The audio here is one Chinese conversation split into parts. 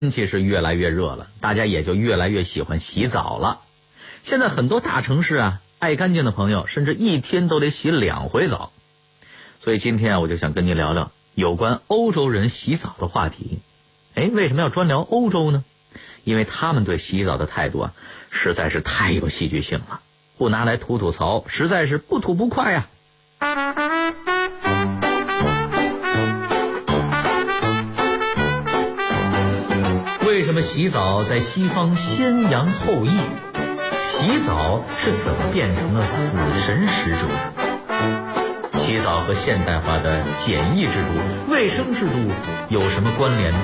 天气是越来越热了，大家也就越来越喜欢洗澡了。现在很多大城市啊，爱干净的朋友甚至一天都得洗两回澡。所以今天啊，我就想跟您聊聊有关欧洲人洗澡的话题。哎，为什么要专聊欧洲呢？因为他们对洗澡的态度啊，实在是太有戏剧性了。不拿来吐吐槽，实在是不吐不快呀。洗澡在西方先扬后抑？洗澡是怎么变成了死神使者？洗澡和现代化的检疫制度、卫生制度有什么关联呢？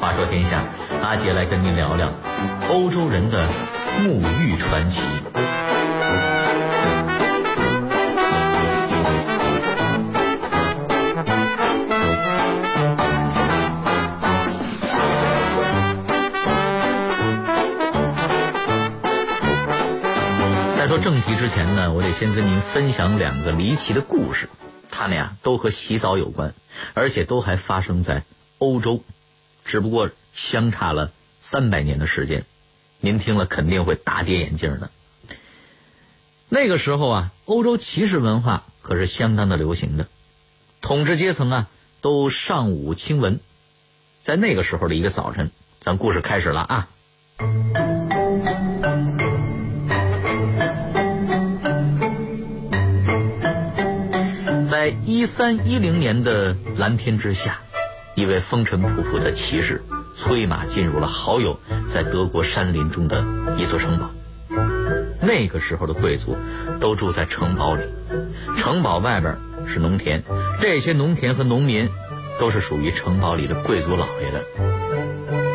话说天下，阿杰来跟您聊聊欧洲人的沐浴传奇。正题之前呢，我得先跟您分享两个离奇的故事，他们呀都和洗澡有关，而且都还发生在欧洲，只不过相差了三百年的时间，您听了肯定会大跌眼镜的。那个时候啊，欧洲骑士文化可是相当的流行的，统治阶层啊都尚武轻文，在那个时候的一个早晨，咱故事开始了啊。一三一零年的蓝天之下，一位风尘仆仆的骑士催马进入了好友在德国山林中的一座城堡。那个时候的贵族都住在城堡里，城堡外边是农田，这些农田和农民都是属于城堡里的贵族老爷的。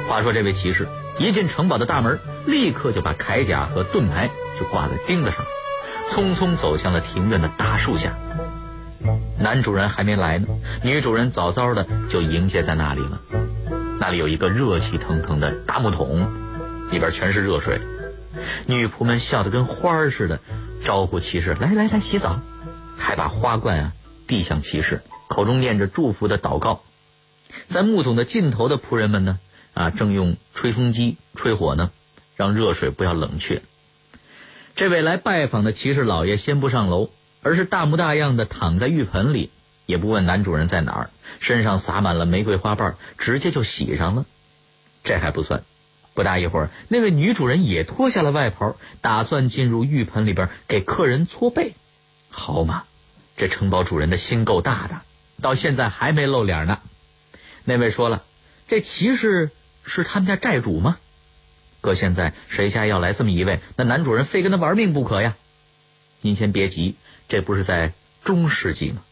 话说这位骑士一进城堡的大门，立刻就把铠甲和盾牌就挂在钉子上，匆匆走向了庭院的大树下。男主人还没来呢，女主人早早的就迎接在那里了。那里有一个热气腾腾的大木桶，里边全是热水。女仆们笑得跟花儿似的，招呼骑士来来来洗澡，还把花冠啊递向骑士，口中念着祝福的祷告。在木桶的尽头的仆人们呢啊，正用吹风机吹火呢，让热水不要冷却。这位来拜访的骑士老爷先不上楼。而是大模大样的躺在浴盆里，也不问男主人在哪儿，身上洒满了玫瑰花瓣，直接就洗上了。这还不算，不大一会儿，那位女主人也脱下了外袍，打算进入浴盆里边给客人搓背。好嘛，这城堡主人的心够大的，到现在还没露脸呢。那位说了，这骑士是他们家寨主吗？搁现在谁家要来这么一位，那男主人非跟他玩命不可呀。您先别急。这不是在中世纪吗？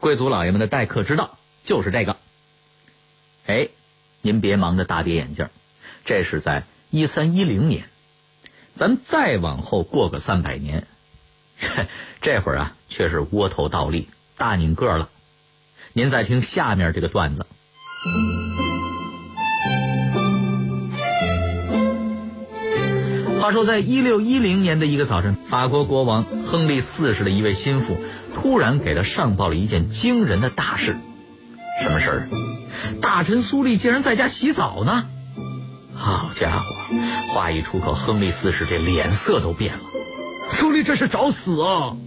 贵族老爷们的待客之道就是这个。哎，您别忙着大跌眼镜，这是在一三一零年。咱再往后过个三百年，这会儿啊，却是窝头倒立，大拧个了。您再听下面这个段子。话说，在一六一零年的一个早晨，法国国王亨利四世的一位心腹突然给他上报了一件惊人的大事。什么事儿？大臣苏利竟然在家洗澡呢！好家伙，话一出口，亨利四世这脸色都变了。苏利这是找死啊！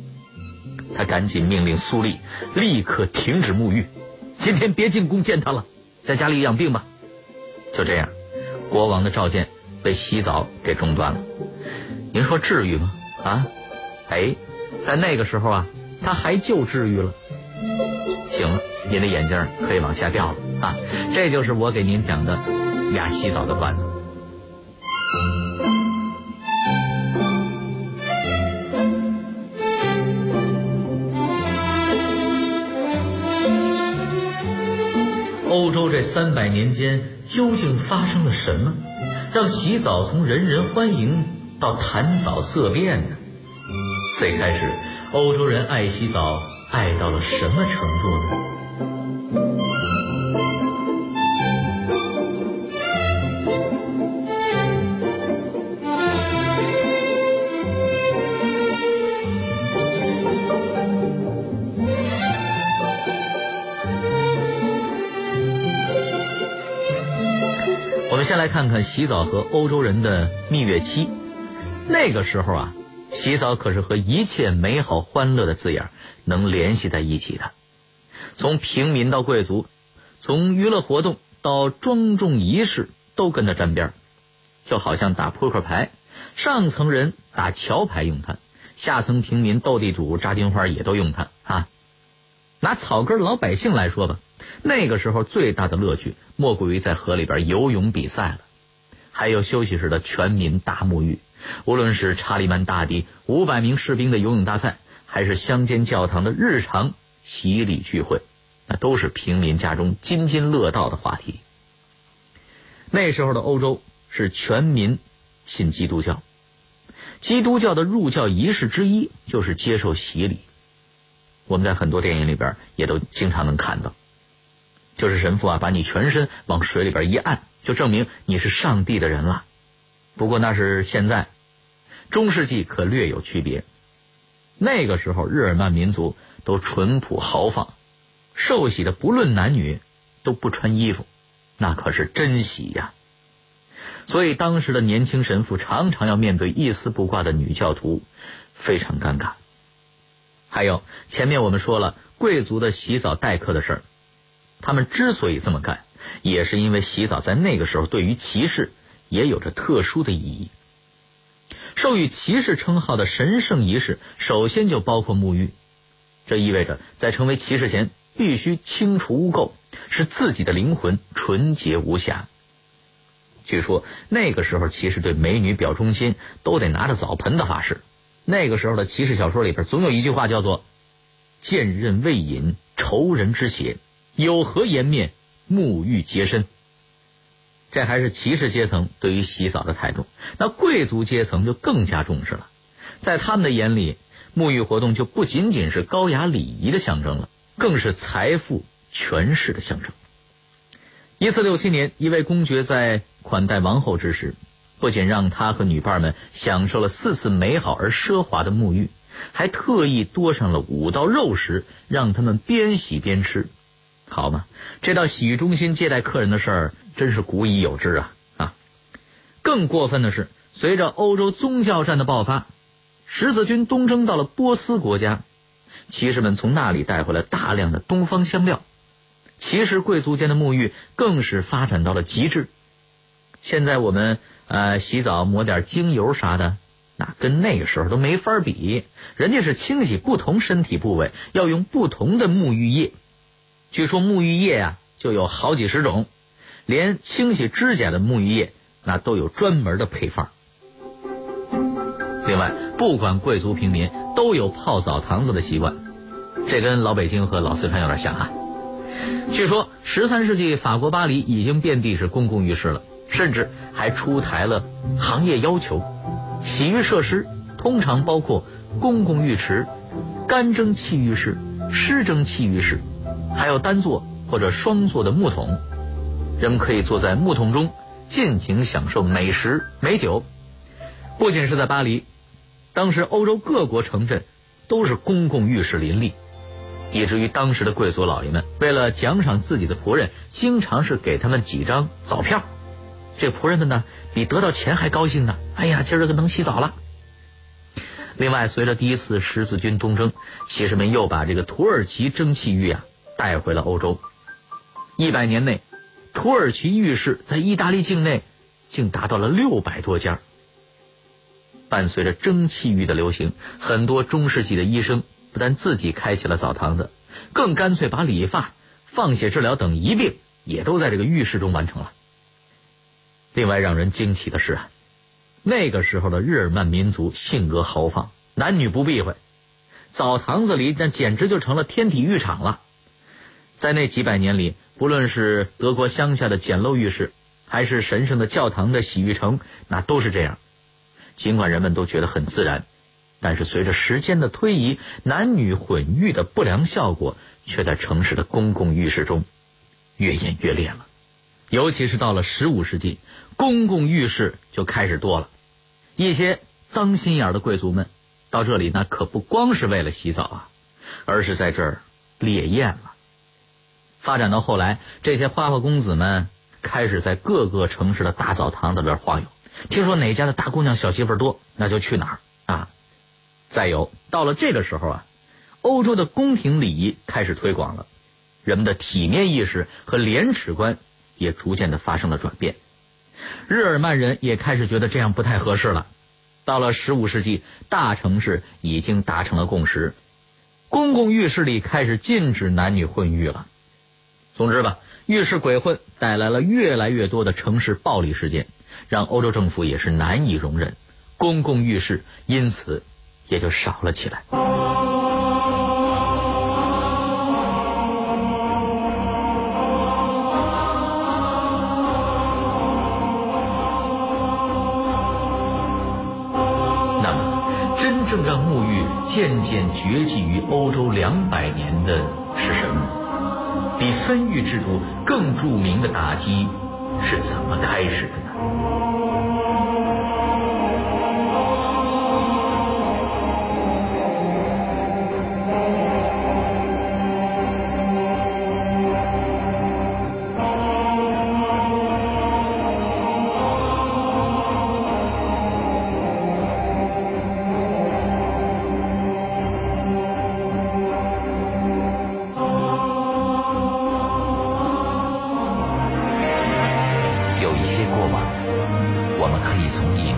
他赶紧命令苏利立刻停止沐浴，今天别进宫见他了，在家里养病吧。就这样，国王的召见。被洗澡给中断了，您说至于吗？啊，哎，在那个时候啊，他还就治愈了。行了，您的眼镜可以往下掉了啊。这就是我给您讲的俩洗澡的段子。欧洲这三百年间究竟发生了什么？让洗澡从人人欢迎到谈澡色变呢？最开始，欧洲人爱洗澡，爱到了什么程度呢？看看洗澡和欧洲人的蜜月期。那个时候啊，洗澡可是和一切美好欢乐的字眼能联系在一起的。从平民到贵族，从娱乐活动到庄重仪式，都跟它沾边就好像打扑克牌，上层人打桥牌用它，下层平民斗地主、扎金花也都用它啊。拿草根老百姓来说吧，那个时候最大的乐趣莫过于在河里边游泳比赛了，还有休息时的全民大沐浴。无论是查理曼大帝五百名士兵的游泳大赛，还是乡间教堂的日常洗礼聚会，那都是平民家中津津乐道的话题。那时候的欧洲是全民信基督教，基督教的入教仪式之一就是接受洗礼。我们在很多电影里边也都经常能看到，就是神父啊把你全身往水里边一按，就证明你是上帝的人了。不过那是现在，中世纪可略有区别。那个时候日耳曼民族都淳朴豪放，受洗的不论男女都不穿衣服，那可是真喜呀。所以当时的年轻神父常常要面对一丝不挂的女教徒，非常尴尬。还有前面我们说了贵族的洗澡待客的事儿，他们之所以这么干，也是因为洗澡在那个时候对于骑士。也有着特殊的意义。授予骑士称号的神圣仪式，首先就包括沐浴。这意味着，在成为骑士前，必须清除污垢，使自己的灵魂纯洁无瑕。据说那个时候，骑士对美女表忠心，都得拿着澡盆的发誓。那个时候的骑士小说里边，总有一句话叫做“剑刃未饮，仇人之血，有何颜面沐浴洁身”。这还是骑士阶层对于洗澡的态度，那贵族阶层就更加重视了。在他们的眼里，沐浴活动就不仅仅是高雅礼仪的象征了，更是财富权势的象征。一四六七年，一位公爵在款待王后之时，不仅让他和女伴们享受了四次美好而奢华的沐浴，还特意多上了五道肉食，让他们边洗边吃。好嘛，这到洗浴中心接待客人的事儿真是古已有之啊啊！更过分的是，随着欧洲宗教战的爆发，十字军东征到了波斯国家，骑士们从那里带回了大量的东方香料，骑士贵族间的沐浴更是发展到了极致。现在我们呃洗澡抹点精油啥的，那跟那个时候都没法比。人家是清洗不同身体部位，要用不同的沐浴液。据说沐浴液啊就有好几十种，连清洗指甲的沐浴液那都有专门的配方。另外，不管贵族平民都有泡澡堂子的习惯，这跟老北京和老四川有点像啊。据说十三世纪法国巴黎已经遍地是公共浴室了，甚至还出台了行业要求，洗浴设施通常包括公共浴池、干蒸汽浴室、湿蒸汽浴室。还有单座或者双座的木桶，人们可以坐在木桶中尽情享受美食美酒。不仅是在巴黎，当时欧洲各国城镇都是公共浴室林立，以至于当时的贵族老爷们为了奖赏自己的仆人，经常是给他们几张澡票。这仆人们呢，比得到钱还高兴呢。哎呀，今儿个能洗澡了。另外，随着第一次十字军东征，骑士们又把这个土耳其蒸汽浴啊。带回了欧洲，一百年内，土耳其浴室在意大利境内竟达到了六百多家。伴随着蒸汽浴的流行，很多中世纪的医生不但自己开起了澡堂子，更干脆把理发、放血治疗等一并也都在这个浴室中完成了。另外，让人惊奇的是啊，那个时候的日耳曼民族性格豪放，男女不避讳，澡堂子里那简直就成了天体浴场了。在那几百年里，不论是德国乡下的简陋浴室，还是神圣的教堂的洗浴城，那都是这样。尽管人们都觉得很自然，但是随着时间的推移，男女混浴的不良效果却在城市的公共浴室中越演越烈了。尤其是到了十五世纪，公共浴室就开始多了。一些脏心眼的贵族们到这里，那可不光是为了洗澡啊，而是在这儿猎艳了。发展到后来，这些花花公子们开始在各个城市的大澡堂子里边晃悠。听说哪家的大姑娘小媳妇多，那就去哪儿啊。再有，到了这个时候啊，欧洲的宫廷礼仪开始推广了，人们的体面意识和廉耻观也逐渐的发生了转变。日耳曼人也开始觉得这样不太合适了。到了十五世纪，大城市已经达成了共识，公共浴室里开始禁止男女混浴了。总之吧，浴室鬼混带来了越来越多的城市暴力事件，让欧洲政府也是难以容忍，公共浴室因此也就少了起来。那么，真正让沐浴渐渐绝迹于欧洲两百年的是什么？比分域制度更著名的打击是怎么开始的呢？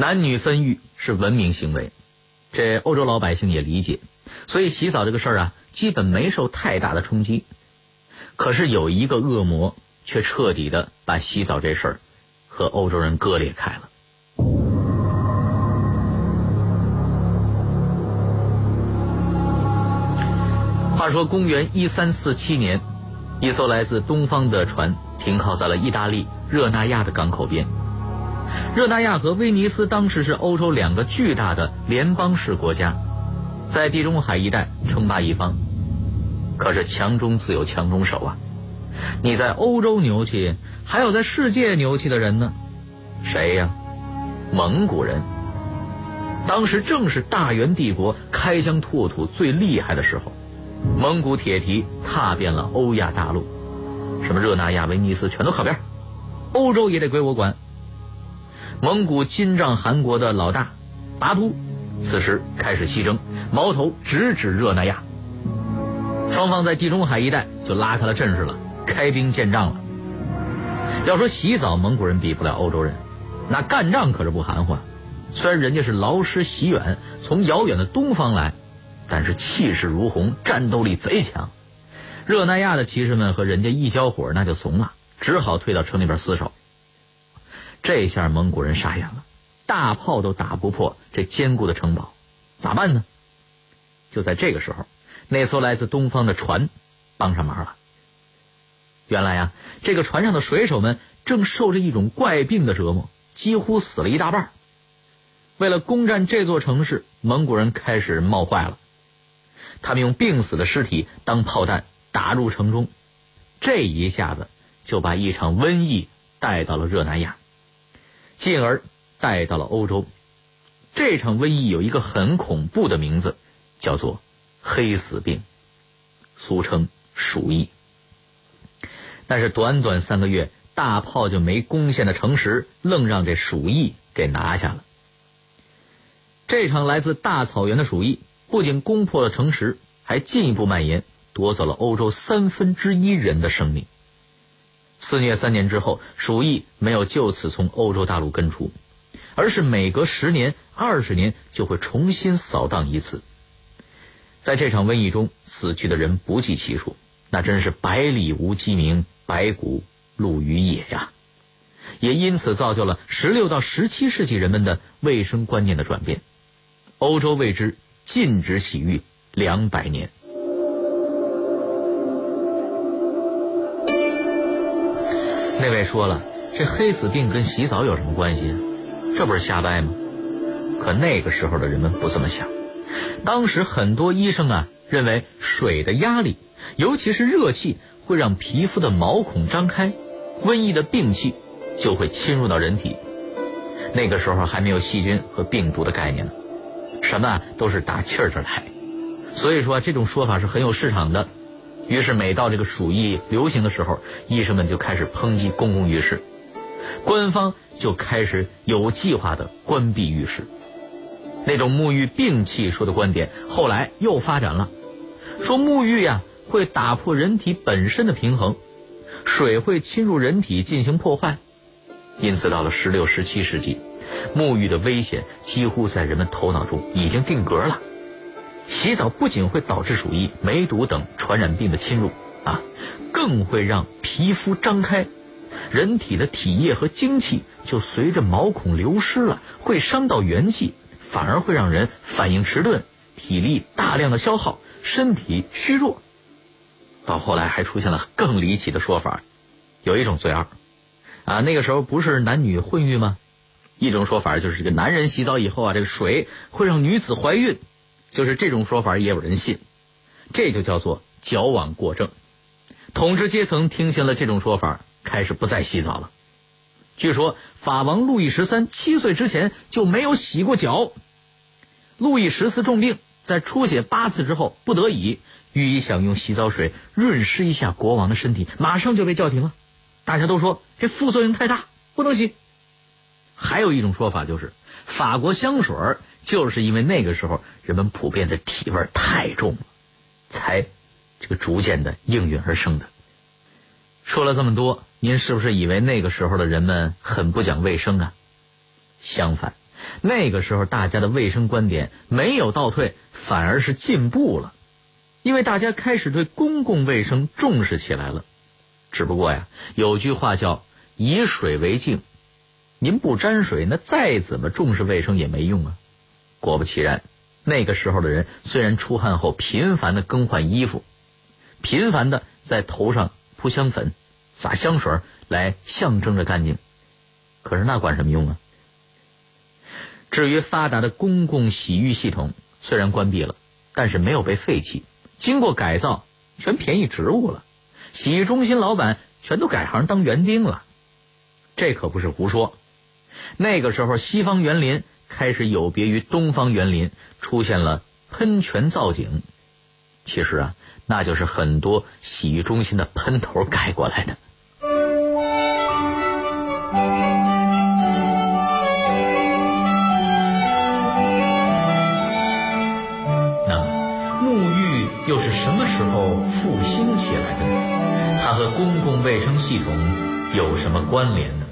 男女分浴是文明行为，这欧洲老百姓也理解，所以洗澡这个事儿啊，基本没受太大的冲击。可是有一个恶魔。却彻底的把洗澡这事儿和欧洲人割裂开了。话说，公元一三四七年，一艘来自东方的船停靠在了意大利热那亚的港口边。热那亚和威尼斯当时是欧洲两个巨大的联邦式国家，在地中海一带称霸一方。可是强中自有强中手啊！你在欧洲牛气，还有在世界牛气的人呢？谁呀？蒙古人。当时正是大元帝国开疆拓土最厉害的时候，蒙古铁蹄踏遍了欧亚大陆，什么热那亚、威尼斯全都靠边，欧洲也得归我管。蒙古金帐汗国的老大拔都，此时开始西征，矛头直指热那亚，双方在地中海一带就拉开了阵势了。开兵建仗了。要说洗澡，蒙古人比不了欧洲人，那干仗可是不含糊。虽然人家是劳师袭远，从遥远的东方来，但是气势如虹，战斗力贼强。热那亚的骑士们和人家一交火，那就怂了，只好退到城里边厮守。这下蒙古人傻眼了，大炮都打不破这坚固的城堡，咋办呢？就在这个时候，那艘来自东方的船帮上忙了。原来呀，这个船上的水手们正受着一种怪病的折磨，几乎死了一大半。为了攻占这座城市，蒙古人开始冒坏了。他们用病死的尸体当炮弹打入城中，这一下子就把一场瘟疫带到了热那亚，进而带到了欧洲。这场瘟疫有一个很恐怖的名字，叫做黑死病，俗称鼠疫。但是短短三个月，大炮就没攻陷的城池，愣让这鼠疫给拿下了。这场来自大草原的鼠疫，不仅攻破了城池，还进一步蔓延，夺走了欧洲三分之一人的生命。肆虐三年之后，鼠疫没有就此从欧洲大陆根除，而是每隔十年、二十年就会重新扫荡一次。在这场瘟疫中，死去的人不计其数，那真是百里无鸡鸣。白骨露于野呀，也因此造就了十六到十七世纪人们的卫生观念的转变。欧洲为之禁止洗浴两百年。那位说了，这黑死病跟洗澡有什么关系？这不是瞎掰吗？可那个时候的人们不这么想。当时很多医生啊，认为水的压力，尤其是热气，会让皮肤的毛孔张开，瘟疫的病气就会侵入到人体。那个时候还没有细菌和病毒的概念呢，什么都是打气儿着来。所以说这种说法是很有市场的。于是每到这个鼠疫流行的时候，医生们就开始抨击公共浴室，官方就开始有计划的关闭浴室。那种沐浴病气说的观点，后来又发展了，说沐浴呀会打破人体本身的平衡，水会侵入人体进行破坏。因此，到了十六、十七世纪，沐浴的危险几乎在人们头脑中已经定格了。洗澡不仅会导致鼠疫、梅毒等传染病的侵入啊，更会让皮肤张开，人体的体液和精气就随着毛孔流失了，会伤到元气。反而会让人反应迟钝，体力大量的消耗，身体虚弱。到后来还出现了更离奇的说法，有一种罪二啊，那个时候不是男女混浴吗？一种说法就是这个男人洗澡以后啊，这个水会让女子怀孕，就是这种说法也有人信，这就叫做矫枉过正。统治阶层听信了这种说法，开始不再洗澡了。据说法王路易十三七岁之前就没有洗过脚。路易十四重病，在出血八次之后，不得已御医想用洗澡水润湿一下国王的身体，马上就被叫停了。大家都说这副作用太大，不能洗。还有一种说法就是，法国香水就是因为那个时候人们普遍的体味太重了，才这个逐渐的应运而生的。说了这么多。您是不是以为那个时候的人们很不讲卫生啊？相反，那个时候大家的卫生观点没有倒退，反而是进步了。因为大家开始对公共卫生重视起来了。只不过呀，有句话叫“以水为镜”，您不沾水，那再怎么重视卫生也没用啊。果不其然，那个时候的人虽然出汗后频繁的更换衣服，频繁的在头上铺香粉。撒香水来象征着干净，可是那管什么用啊？至于发达的公共洗浴系统，虽然关闭了，但是没有被废弃，经过改造，全便宜植物了。洗浴中心老板全都改行当园丁了，这可不是胡说。那个时候，西方园林开始有别于东方园林，出现了喷泉造景。其实啊，那就是很多洗浴中心的喷头改过来的。那沐浴又是什么时候复兴起来的？它和公共卫生系统有什么关联呢？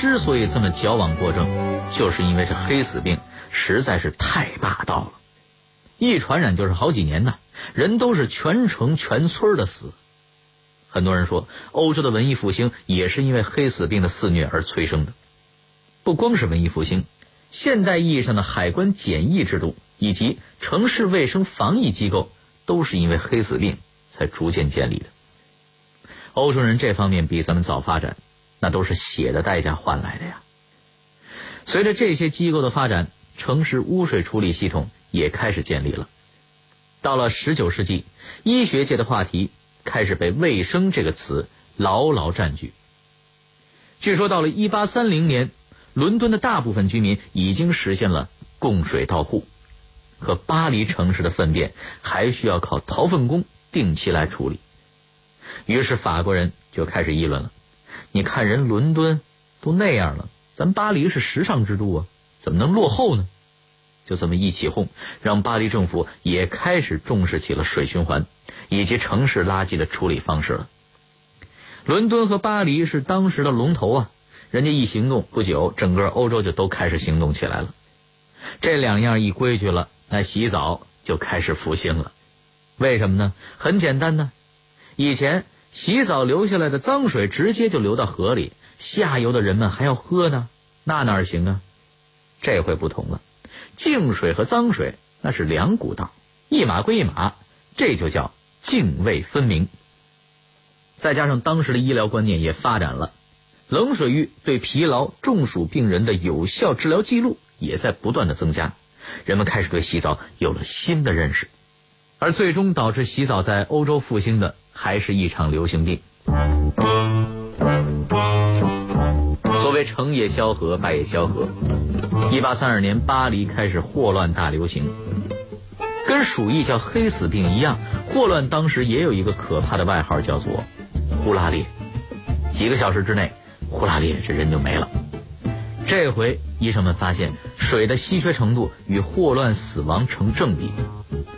之所以这么矫枉过正，就是因为这黑死病实在是太霸道了。一传染就是好几年呢，人都是全城全村的死。很多人说，欧洲的文艺复兴也是因为黑死病的肆虐而催生的。不光是文艺复兴，现代意义上的海关检疫制度以及城市卫生防疫机构，都是因为黑死病才逐渐建立的。欧洲人这方面比咱们早发展，那都是血的代价换来的呀。随着这些机构的发展，城市污水处理系统。也开始建立了。到了十九世纪，医学界的话题开始被“卫生”这个词牢牢占据。据说到了一八三零年，伦敦的大部分居民已经实现了供水到户，可巴黎城市的粪便还需要靠掏粪工定期来处理。于是法国人就开始议论了：你看人伦敦都那样了，咱巴黎是时尚之都啊，怎么能落后呢？就这么一起哄，让巴黎政府也开始重视起了水循环以及城市垃圾的处理方式了。伦敦和巴黎是当时的龙头啊，人家一行动，不久整个欧洲就都开始行动起来了。这两样一规矩了，那洗澡就开始复兴了。为什么呢？很简单呢，以前洗澡流下来的脏水直接就流到河里，下游的人们还要喝呢，那哪行啊？这回不同了，净水和脏水那是两股道，一码归一码，这就叫泾渭分明。再加上当时的医疗观念也发展了，冷水浴对疲劳、中暑病人的有效治疗记录也在不断的增加，人们开始对洗澡有了新的认识。而最终导致洗澡在欧洲复兴的，还是一场流行病。所谓成也萧何，败也萧何。一八三二年，巴黎开始霍乱大流行，跟鼠疫叫黑死病一样，霍乱当时也有一个可怕的外号，叫做呼啦烈。几个小时之内，呼啦烈这人就没了。这回医生们发现，水的稀缺程度与霍乱死亡成正比。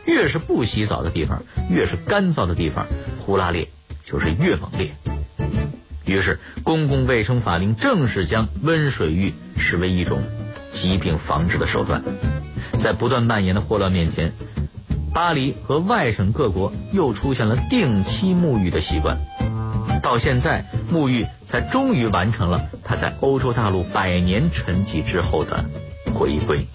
越是不洗澡的地方，越是干燥的地方，呼啦烈就是越猛烈。于是，公共卫生法令正式将温水浴视为一种疾病防治的手段。在不断蔓延的霍乱面前，巴黎和外省各国又出现了定期沐浴的习惯。到现在，沐浴才终于完成了它在欧洲大陆百年沉寂之后的回归。